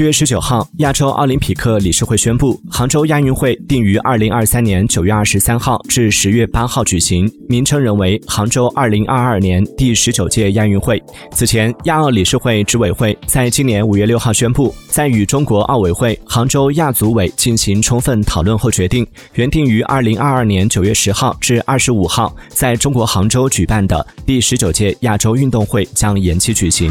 七月十九号亚洲奥林匹克理事会宣布杭州亚运会定于二零二三年九月二十三号至十月八号举行名称仍为杭州二零二二年第十九届亚运会。此前亚奥理事会执委会在今年五月六号宣布在与中国奥委会杭州亚组委进行充分讨论后决定原定于二零二二年九月十号至二十五号在中国杭州举办的第十九届亚洲运动会将延期举行。